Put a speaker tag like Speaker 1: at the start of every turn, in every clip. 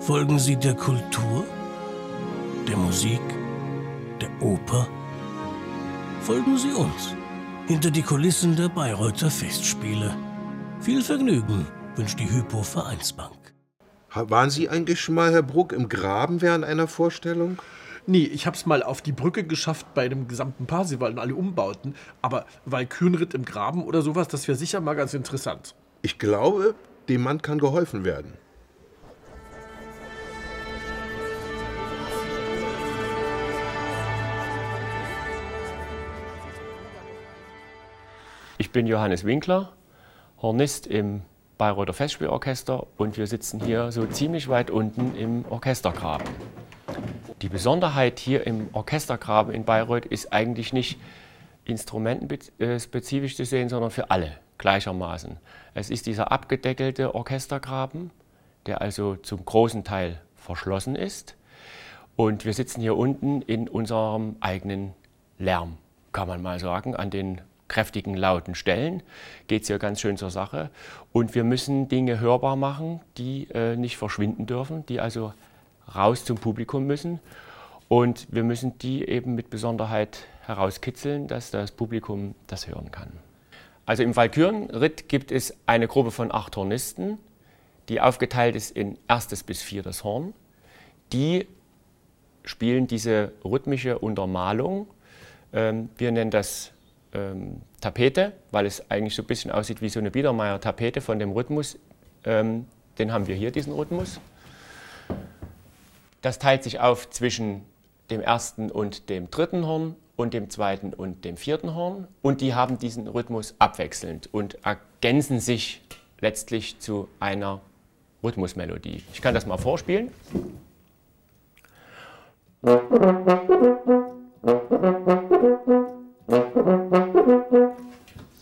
Speaker 1: Folgen Sie der Kultur, der Musik, der Oper? Folgen Sie uns hinter die Kulissen der Bayreuther Festspiele. Viel Vergnügen wünscht die Hypo Vereinsbank.
Speaker 2: Waren Sie eigentlich mal, Herr Bruck, im Graben während einer Vorstellung?
Speaker 3: Nee, ich hab's mal auf die Brücke geschafft bei dem gesamten Parsival und alle Umbauten. Aber Walkürenritt im Graben oder sowas, das wäre sicher mal ganz interessant.
Speaker 2: Ich glaube, dem Mann kann geholfen werden.
Speaker 4: Ich bin Johannes Winkler, Hornist im Bayreuther Festspielorchester und wir sitzen hier so ziemlich weit unten im Orchestergraben. Die Besonderheit hier im Orchestergraben in Bayreuth ist eigentlich nicht instrumentenspezifisch zu sehen, sondern für alle gleichermaßen. Es ist dieser abgedeckelte Orchestergraben, der also zum großen Teil verschlossen ist. Und wir sitzen hier unten in unserem eigenen Lärm, kann man mal sagen, an den kräftigen, lauten Stellen geht es hier ganz schön zur Sache. Und wir müssen Dinge hörbar machen, die äh, nicht verschwinden dürfen, die also raus zum Publikum müssen. Und wir müssen die eben mit Besonderheit herauskitzeln, dass das Publikum das hören kann. Also im Walkürenritt gibt es eine Gruppe von acht Hornisten, die aufgeteilt ist in erstes bis viertes Horn. Die spielen diese rhythmische Untermalung. Ähm, wir nennen das ähm, Tapete, weil es eigentlich so ein bisschen aussieht wie so eine Biedermeier-Tapete von dem Rhythmus. Ähm, den haben wir hier, diesen Rhythmus. Das teilt sich auf zwischen dem ersten und dem dritten Horn und dem zweiten und dem vierten Horn. Und die haben diesen Rhythmus abwechselnd und ergänzen sich letztlich zu einer Rhythmusmelodie. Ich kann das mal vorspielen.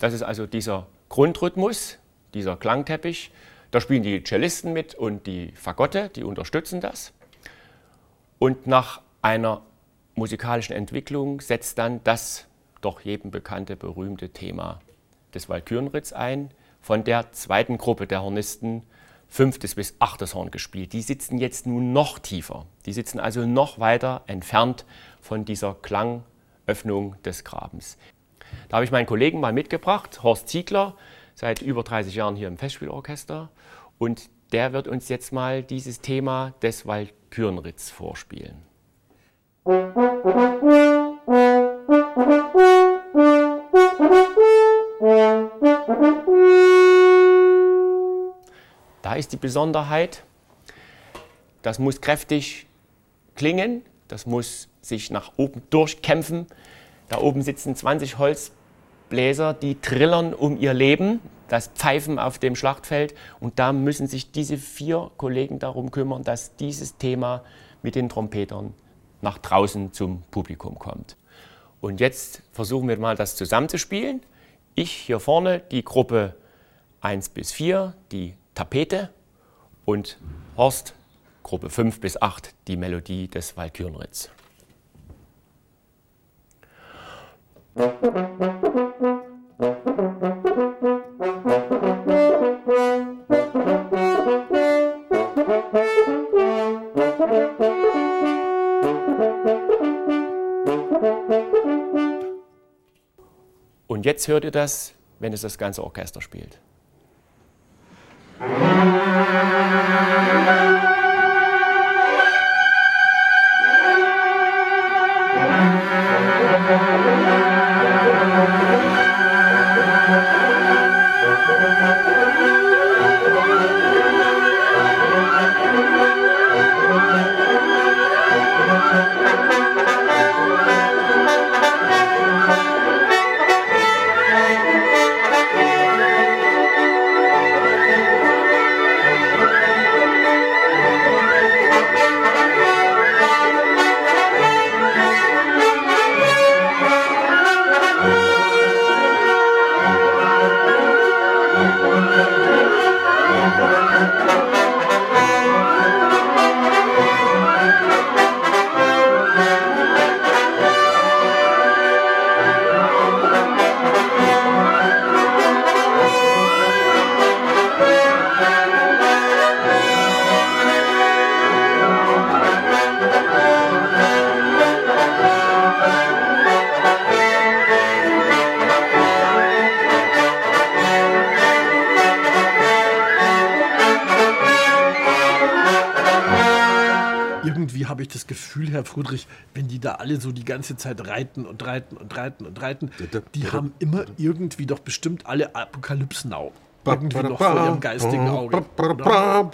Speaker 4: Das ist also dieser Grundrhythmus, dieser Klangteppich. Da spielen die Cellisten mit und die Fagotte, die unterstützen das. Und nach einer musikalischen Entwicklung setzt dann das doch jedem bekannte, berühmte Thema des Walkürenritts ein, von der zweiten Gruppe der Hornisten fünftes bis achtes Horn gespielt. Die sitzen jetzt nun noch tiefer. Die sitzen also noch weiter entfernt von dieser Klangöffnung des Grabens. Da habe ich meinen Kollegen mal mitgebracht, Horst Ziegler, seit über 30 Jahren hier im Festspielorchester. Und der wird uns jetzt mal dieses Thema des Walkürenritts vorspielen. Da ist die Besonderheit, das muss kräftig klingen, das muss sich nach oben durchkämpfen. Da oben sitzen 20 Holzbläser, die trillern um ihr Leben, das Pfeifen auf dem Schlachtfeld. Und da müssen sich diese vier Kollegen darum kümmern, dass dieses Thema mit den Trompetern nach draußen zum Publikum kommt. Und jetzt versuchen wir mal das zusammenzuspielen. Ich hier vorne, die Gruppe 1 bis 4, die Tapete und Horst, Gruppe 5 bis 8, die Melodie des Walkürenritts. Und jetzt hört ihr das, wenn es das ganze Orchester spielt.
Speaker 3: Irgendwie habe ich das Gefühl, Herr Friedrich, wenn die da alle so die ganze Zeit reiten und reiten und reiten und reiten, die haben immer irgendwie doch bestimmt alle Apokalypsenau. Irgendwie noch vor ihrem geistigen Auge. oder?